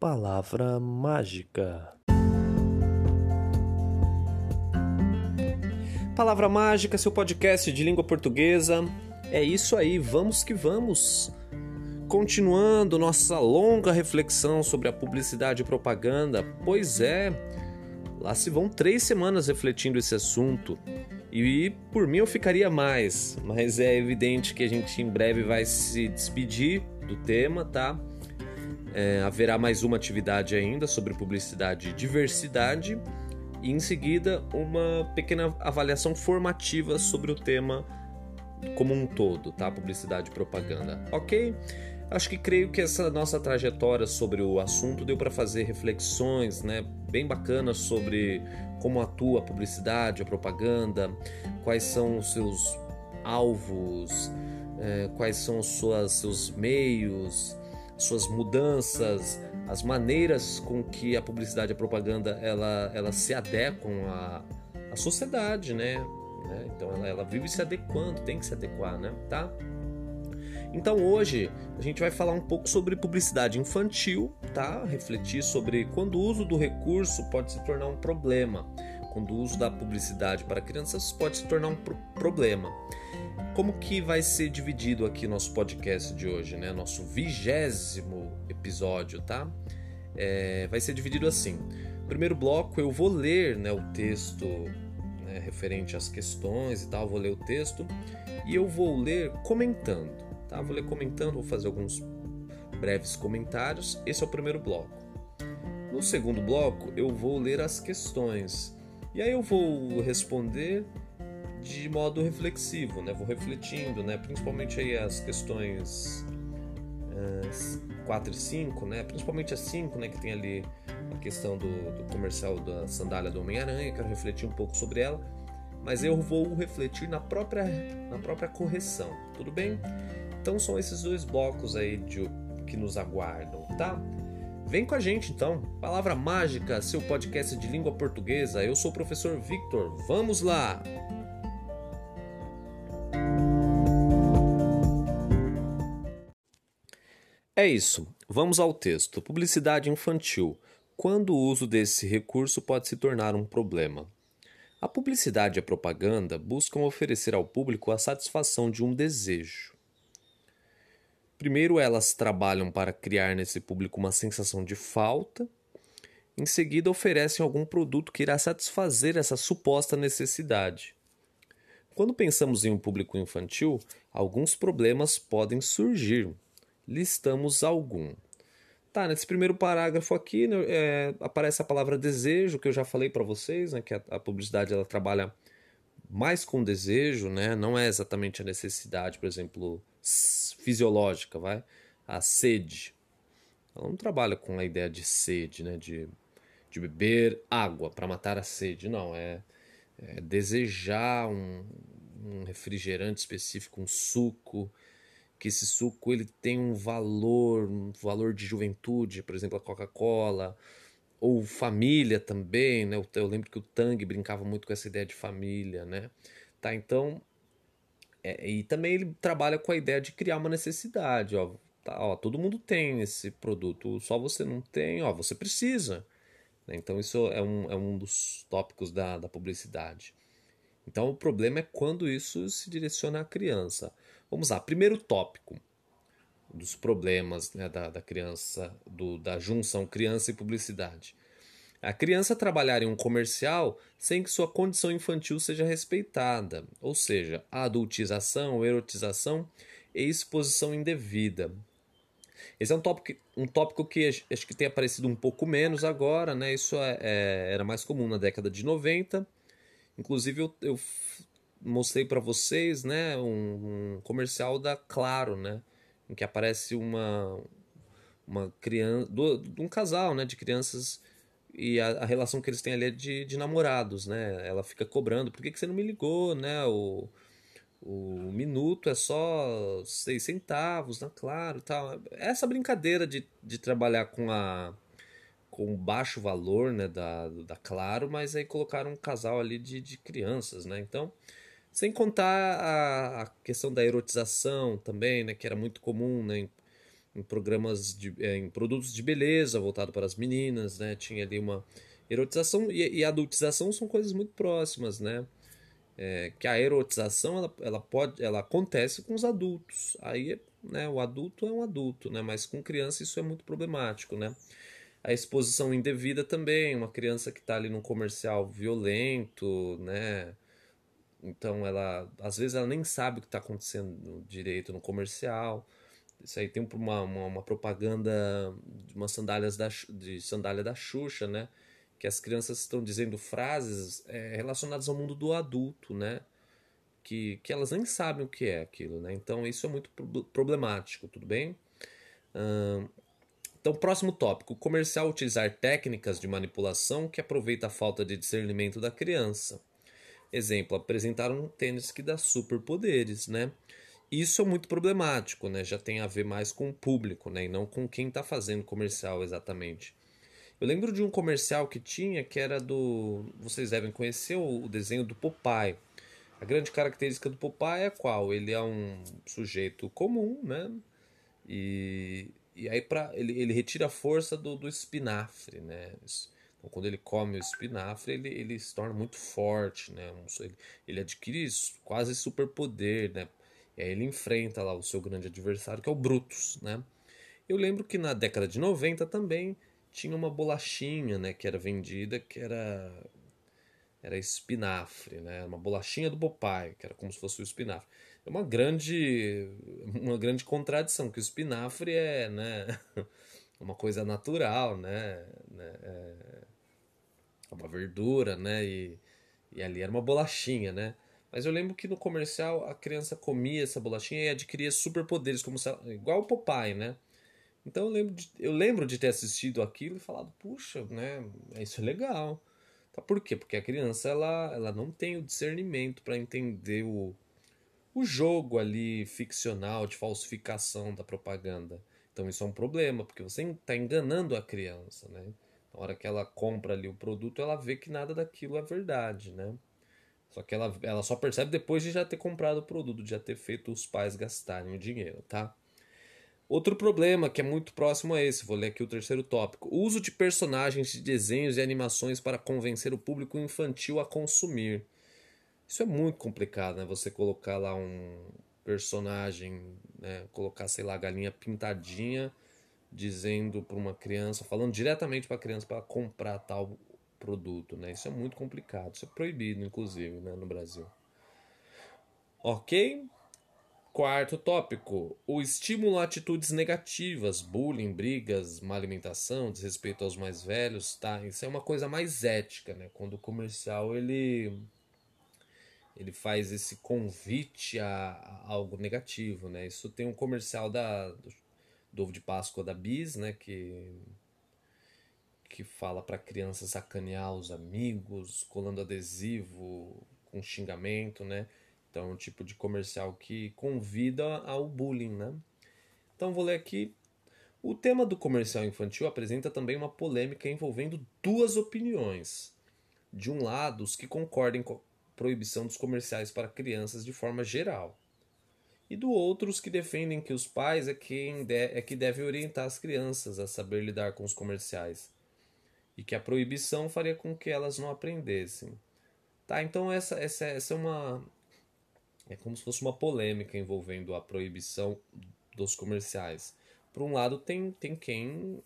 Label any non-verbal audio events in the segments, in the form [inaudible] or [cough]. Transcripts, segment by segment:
Palavra mágica. Palavra mágica, seu podcast de língua portuguesa. É isso aí, vamos que vamos. Continuando nossa longa reflexão sobre a publicidade e propaganda. Pois é, lá se vão três semanas refletindo esse assunto. E por mim eu ficaria mais, mas é evidente que a gente em breve vai se despedir do tema, tá? É, haverá mais uma atividade ainda sobre publicidade e diversidade e em seguida uma pequena avaliação formativa sobre o tema como um todo, tá? Publicidade e propaganda, ok? Acho que creio que essa nossa trajetória sobre o assunto deu para fazer reflexões, né, bem bacanas sobre como atua a publicidade, a propaganda, quais são os seus alvos, é, quais são os seus meios, suas mudanças, as maneiras com que a publicidade e a propaganda ela, ela se adequam à, à sociedade, né? né? Então ela, ela vive se adequando, tem que se adequar, né? Tá? Então hoje a gente vai falar um pouco sobre publicidade infantil, tá? Refletir sobre quando o uso do recurso pode se tornar um problema, quando o uso da publicidade para crianças pode se tornar um pro problema. Como que vai ser dividido aqui nosso podcast de hoje, né? Nosso vigésimo episódio, tá? É, vai ser dividido assim. Primeiro bloco eu vou ler né, o texto né, referente às questões e tal, vou ler o texto e eu vou ler comentando. Tá? Vou ler comentando, vou fazer alguns breves comentários. Esse é o primeiro bloco. No segundo bloco, eu vou ler as questões. E aí eu vou responder de modo reflexivo, né? Vou refletindo, né? Principalmente aí as questões uh, 4 e 5, né? Principalmente as 5, né? Que tem ali a questão do, do comercial da sandália do Homem-Aranha. Quero refletir um pouco sobre ela. Mas eu vou refletir na própria, na própria correção, tudo bem? Então são esses dois blocos aí de, que nos aguardam, tá? Vem com a gente então. Palavra mágica, seu podcast de língua portuguesa. Eu sou o professor Victor. Vamos lá! É isso. Vamos ao texto. Publicidade infantil. Quando o uso desse recurso pode se tornar um problema. A publicidade e a propaganda buscam oferecer ao público a satisfação de um desejo. Primeiro, elas trabalham para criar nesse público uma sensação de falta. Em seguida, oferecem algum produto que irá satisfazer essa suposta necessidade. Quando pensamos em um público infantil, alguns problemas podem surgir. Listamos algum. Tá, nesse primeiro parágrafo aqui né, é, aparece a palavra desejo, que eu já falei para vocês, né, que a, a publicidade ela trabalha mais com desejo, né, não é exatamente a necessidade, por exemplo, fisiológica, vai? A sede. Ela não trabalha com a ideia de sede, né? De, de beber água para matar a sede. Não, é, é desejar um, um, refrigerante específico, um suco, que esse suco ele tem um valor, um valor de juventude, por exemplo, a Coca-Cola, ou família também, né? Eu lembro que o Tang brincava muito com essa ideia de família, né? Tá, então é, e também ele trabalha com a ideia de criar uma necessidade, ó, tá, ó, todo mundo tem esse produto, só você não tem, ó, você precisa. Né? Então isso é um, é um dos tópicos da, da publicidade. Então o problema é quando isso se direciona à criança. Vamos lá, primeiro tópico dos problemas né, da, da criança, do, da junção criança e publicidade. A criança trabalhar em um comercial sem que sua condição infantil seja respeitada, ou seja, a adultização, erotização e exposição indevida. Esse é um tópico, um tópico que acho que tem aparecido um pouco menos agora, né? Isso é, é, era mais comum na década de 90. Inclusive, eu, eu mostrei para vocês né, um, um, comercial da Claro, né? Em que aparece uma, uma criança, de um casal né, de crianças e a, a, relação que eles têm ali é de, de namorados, né? Ela fica cobrando, por que, que você não me ligou, né? O, o minuto é só seis centavos, né? Claro, tal. Essa brincadeira de, de trabalhar com a com baixo valor, né, da, da Claro, mas aí colocaram um casal ali de, de crianças, né? Então, sem contar a, a questão da erotização também, né, que era muito comum, né, em programas de, é, em produtos de beleza voltado para as meninas, né? Tinha ali uma erotização e, e adultização são coisas muito próximas, né? É, que a erotização ela, ela pode ela acontece com os adultos aí né o adulto é um adulto né mas com criança isso é muito problemático né a exposição indevida também uma criança que está ali num comercial violento né então ela às vezes ela nem sabe o que está acontecendo direito no comercial isso aí tem uma, uma, uma propaganda de umas sandálias da, de sandália da Xuxa, né? Que as crianças estão dizendo frases é, relacionadas ao mundo do adulto, né? Que, que elas nem sabem o que é aquilo, né? Então isso é muito problemático, tudo bem? Hum, então, próximo tópico: comercial utilizar técnicas de manipulação que aproveita a falta de discernimento da criança. Exemplo, apresentar um tênis que dá superpoderes, né? Isso é muito problemático, né? Já tem a ver mais com o público, né? E não com quem está fazendo comercial exatamente. Eu lembro de um comercial que tinha que era do. Vocês devem conhecer o desenho do Popeye. A grande característica do Popeye é qual? Ele é um sujeito comum, né? E, e aí pra, ele, ele retira a força do, do espinafre, né? Então, quando ele come o espinafre, ele, ele se torna muito forte, né? Ele, ele adquire quase superpoder, né? E aí ele enfrenta lá o seu grande adversário, que é o Brutus, né? Eu lembro que na década de 90 também tinha uma bolachinha, né, que era vendida, que era era espinafre, né? Uma bolachinha do Popeye, que era como se fosse o espinafre. É uma grande uma grande contradição, que o espinafre é, né, [laughs] uma coisa natural, né? né é uma verdura, né? E, e ali era uma bolachinha, né? Mas eu lembro que no comercial a criança comia essa bolachinha e adquiria superpoderes, como igual o Popeye, né? Então eu lembro, de, eu lembro de ter assistido aquilo e falado, puxa, né? Isso é legal. Tá, por quê? Porque a criança ela, ela não tem o discernimento para entender o, o jogo ali ficcional de falsificação da propaganda. Então isso é um problema, porque você está enganando a criança, né? Na hora que ela compra ali o produto, ela vê que nada daquilo é verdade, né? Só que ela, ela só percebe depois de já ter comprado o produto, de já ter feito os pais gastarem o dinheiro, tá? Outro problema que é muito próximo a esse, vou ler aqui o terceiro tópico: o uso de personagens de desenhos e animações para convencer o público infantil a consumir. Isso é muito complicado, né? Você colocar lá um personagem, né? colocar, sei lá, a galinha pintadinha, dizendo para uma criança, falando diretamente para a criança para comprar tal produto, né? Isso é muito complicado, isso é proibido, inclusive, né, no Brasil. Ok? Quarto tópico: o estímulo a atitudes negativas, bullying, brigas, má alimentação, desrespeito aos mais velhos, tá? Isso é uma coisa mais ética, né? Quando o comercial ele ele faz esse convite a, a algo negativo, né? Isso tem um comercial da do ovo de Páscoa da Bis, né? Que que fala para criança sacanear os amigos, colando adesivo com xingamento, né? Então, é um tipo de comercial que convida ao bullying, né? Então, vou ler aqui. O tema do comercial infantil apresenta também uma polêmica envolvendo duas opiniões. De um lado, os que concordem proibição dos comerciais para crianças de forma geral. E do outro, os que defendem que os pais é quem de, é que deve orientar as crianças a saber lidar com os comerciais e que a proibição faria com que elas não aprendessem. Tá, então essa, essa, essa é uma. É como se fosse uma polêmica envolvendo a proibição dos comerciais. Por um lado, tem, tem quem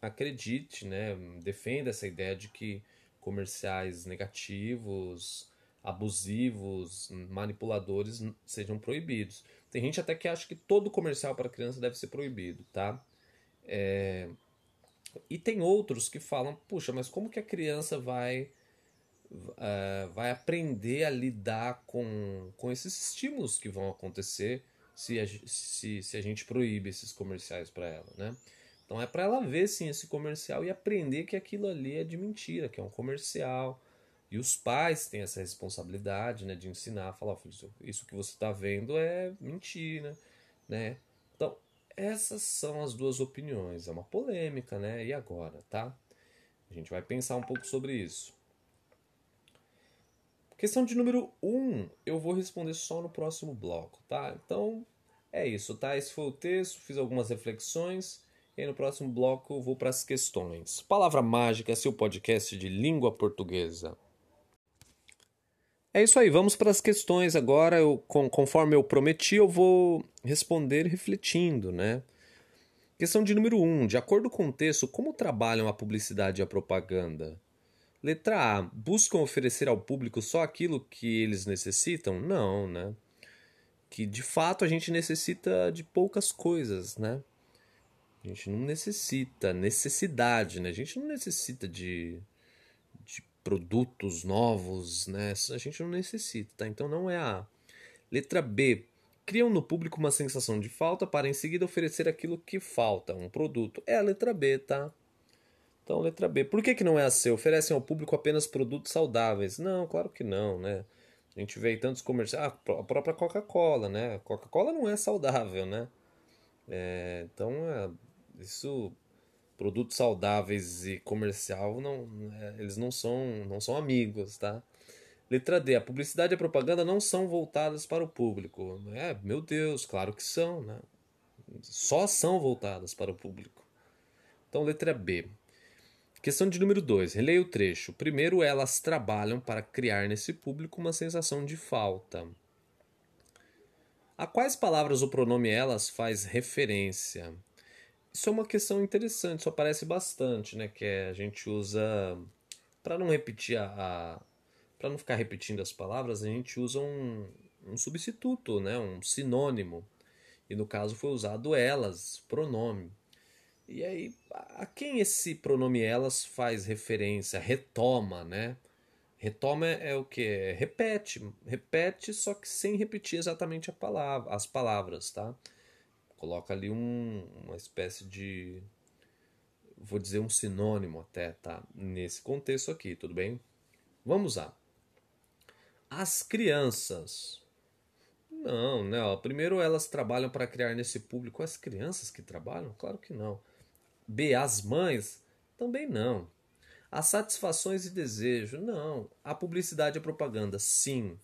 acredite, né, defenda essa ideia de que comerciais negativos, abusivos, manipuladores sejam proibidos. Tem gente até que acha que todo comercial para criança deve ser proibido, tá? É, e tem outros que falam, puxa, mas como que a criança vai uh, vai aprender a lidar com, com esses estímulos que vão acontecer se a, se, se a gente proíbe esses comerciais para ela, né? Então é para ela ver sim esse comercial e aprender que aquilo ali é de mentira, que é um comercial. E os pais têm essa responsabilidade, né, de ensinar, falar, filho, isso que você está vendo é mentira, né? Então essas são as duas opiniões. É uma polêmica, né? E agora, tá? A gente vai pensar um pouco sobre isso. Questão de número 1, um, eu vou responder só no próximo bloco, tá? Então, É isso, tá? Esse foi o texto, fiz algumas reflexões. E no próximo bloco eu vou para as questões. Palavra Mágica, seu podcast de língua portuguesa. É isso aí, vamos para as questões agora. Eu, conforme eu prometi, eu vou responder refletindo, né? Questão de número 1. Um, de acordo com o texto, como trabalham a publicidade e a propaganda? Letra A. Buscam oferecer ao público só aquilo que eles necessitam? Não, né? Que de fato a gente necessita de poucas coisas, né? A gente não necessita, necessidade, né? A gente não necessita de, de produtos novos, né? A gente não necessita, tá? Então não é a letra B criam no público uma sensação de falta para em seguida oferecer aquilo que falta, um produto. É a letra B, tá? Então, letra B. Por que, que não é a C? Oferecem ao público apenas produtos saudáveis? Não, claro que não, né? A gente vê tantos comerciais. Ah, a própria Coca-Cola, né? Coca-Cola não é saudável, né? É, então, é, isso. Produtos saudáveis e comercial, não, é, eles não são, não são amigos, tá? Letra D. A publicidade e a propaganda não são voltadas para o público. É, meu Deus, claro que são, né? Só são voltadas para o público. Então, letra B. Questão de número 2. Releia o trecho. Primeiro, elas trabalham para criar nesse público uma sensação de falta. A quais palavras o pronome elas faz referência? Isso é uma questão interessante, isso aparece bastante, né? Que é, a gente usa. Para não repetir a, para não ficar repetindo as palavras, a gente usa um, um substituto, né? um sinônimo. E no caso foi usado elas, pronome. E aí, a quem esse pronome elas faz referência? Retoma, né? Retoma é, o que? Repete. Repete, só que sem repetir exatamente a palavra, as palavras, tá? Coloca ali um, uma espécie de. Vou dizer um sinônimo até, tá? Nesse contexto aqui, tudo bem? Vamos lá. As crianças. Não, né? Primeiro elas trabalham para criar nesse público as crianças que trabalham? Claro que não. B. As mães? Também não. As satisfações e desejo? Não. A publicidade e a propaganda? Sim.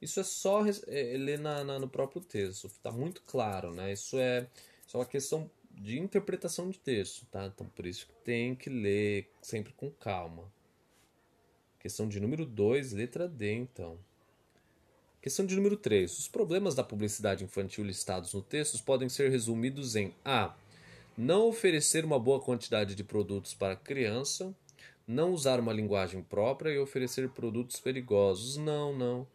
Isso é só é, ler na, na, no próprio texto. Está muito claro, né? Isso é, isso é uma questão de interpretação de texto, tá? Então por isso que tem que ler sempre com calma. Questão de número 2, letra D, então. Questão de número 3. Os problemas da publicidade infantil listados no texto podem ser resumidos em A. Não oferecer uma boa quantidade de produtos para a criança. Não usar uma linguagem própria e oferecer produtos perigosos. Não, não.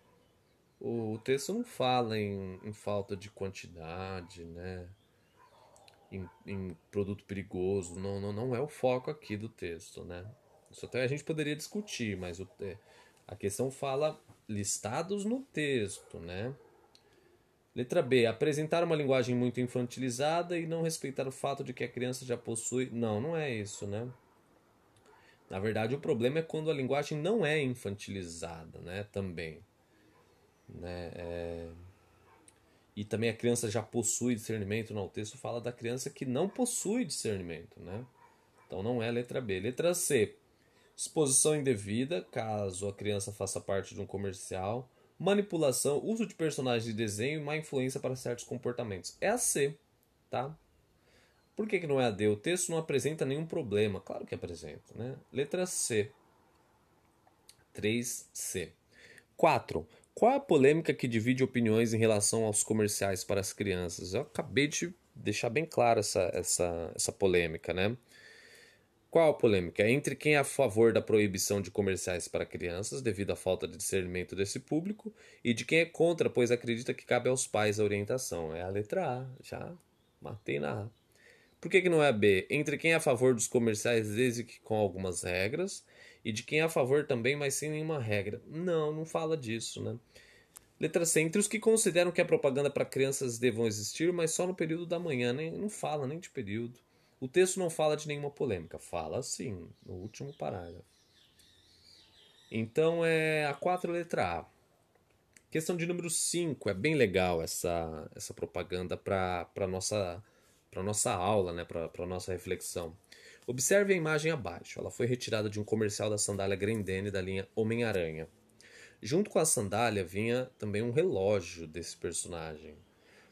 O texto não fala em, em falta de quantidade, né? Em, em produto perigoso. Não, não, não é o foco aqui do texto, né? Isso até a gente poderia discutir, mas o, a questão fala listados no texto, né? Letra B. Apresentar uma linguagem muito infantilizada e não respeitar o fato de que a criança já possui. Não, não é isso, né? Na verdade, o problema é quando a linguagem não é infantilizada, né? Também. Né? É... E também a criança já possui discernimento. Não, o texto fala da criança que não possui discernimento, né? Então não é letra B. Letra C exposição indevida, caso a criança faça parte de um comercial, manipulação, uso de personagens de desenho e má influência para certos comportamentos. É a C, tá? Por que, que não é a D? O texto não apresenta nenhum problema. Claro que apresenta, né? Letra C. 3C. 4. Qual é a polêmica que divide opiniões em relação aos comerciais para as crianças? Eu acabei de deixar bem clara essa, essa, essa polêmica, né? Qual a polêmica? Entre quem é a favor da proibição de comerciais para crianças, devido à falta de discernimento desse público, e de quem é contra, pois acredita que cabe aos pais a orientação. É a letra A, já matei na A. Por que, que não é a B? Entre quem é a favor dos comerciais, desde que com algumas regras, e de quem é a favor também, mas sem nenhuma regra. Não, não fala disso, né? Letra C. Entre os que consideram que a propaganda para crianças devam existir, mas só no período da manhã, nem, não fala nem de período. O texto não fala de nenhuma polêmica, fala sim, no último parágrafo. Então é a quatro letra A. Questão de número 5, é bem legal essa, essa propaganda para a nossa, nossa aula, né, para nossa reflexão. Observe a imagem abaixo. Ela foi retirada de um comercial da sandália Grendene da linha Homem-Aranha. Junto com a sandália vinha também um relógio desse personagem.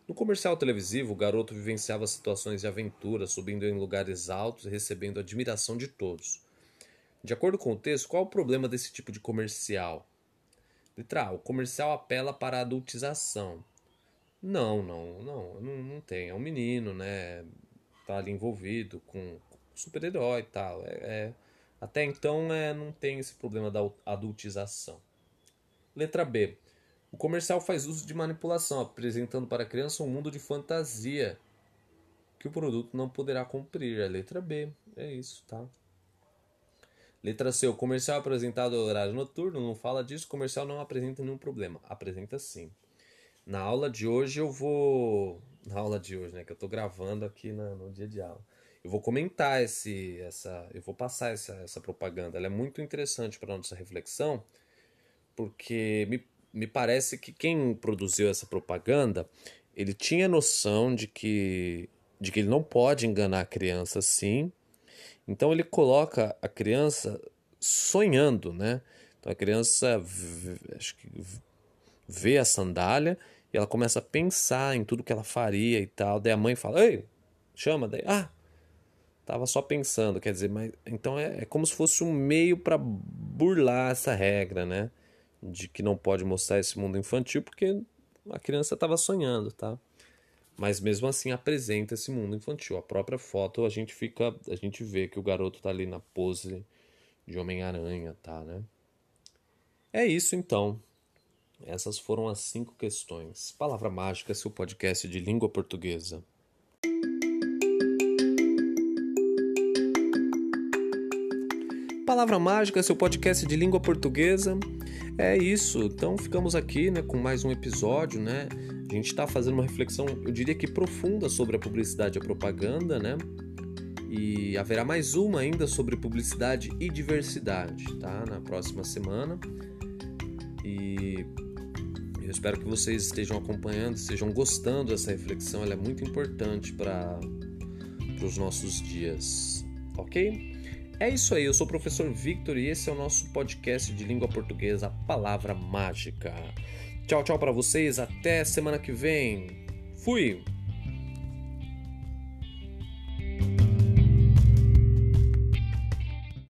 No comercial televisivo, o garoto vivenciava situações de aventura, subindo em lugares altos e recebendo admiração de todos. De acordo com o texto, qual o problema desse tipo de comercial? Letra A. O comercial apela para a adultização. Não, não, não, não, não tem. É um menino, né? Tá ali envolvido com super-herói e tal. É, é, até então é, não tem esse problema da adultização. Letra B. O comercial faz uso de manipulação, apresentando para a criança um mundo de fantasia que o produto não poderá cumprir. É letra B. É isso, tá? Letra C. O comercial apresentado ao horário noturno não fala disso. O comercial não apresenta nenhum problema. Apresenta sim. Na aula de hoje eu vou. Na aula de hoje, né? Que eu tô gravando aqui na, no dia de aula. Eu vou comentar esse, essa. Eu vou passar essa, essa propaganda. Ela é muito interessante para nossa reflexão, porque me, me parece que quem produziu essa propaganda ele tinha noção de que, de que ele não pode enganar a criança assim então ele coloca a criança sonhando, né? Então a criança acho que vê a sandália e ela começa a pensar em tudo que ela faria e tal. Daí a mãe fala: "Ei, chama daí". Ah, tava só pensando, quer dizer, mas então é, é como se fosse um meio para burlar essa regra, né? De que não pode mostrar esse mundo infantil porque a criança estava sonhando, tá? mas mesmo assim apresenta esse mundo infantil. A própria foto a gente fica, a gente vê que o garoto tá ali na pose de Homem-Aranha, tá, né? É isso então. Essas foram as cinco questões. Palavra Mágica, seu podcast de língua portuguesa. Palavra Mágica, seu podcast de língua portuguesa. É isso. Então ficamos aqui, né, com mais um episódio, né? A gente está fazendo uma reflexão, eu diria que profunda sobre a publicidade e a propaganda, né? E haverá mais uma ainda sobre publicidade e diversidade, tá? Na próxima semana. E eu espero que vocês estejam acompanhando, estejam gostando dessa reflexão, ela é muito importante para os nossos dias, ok? É isso aí, eu sou o professor Victor e esse é o nosso podcast de língua portuguesa, Palavra Mágica. Tchau, tchau para vocês. Até semana que vem. Fui!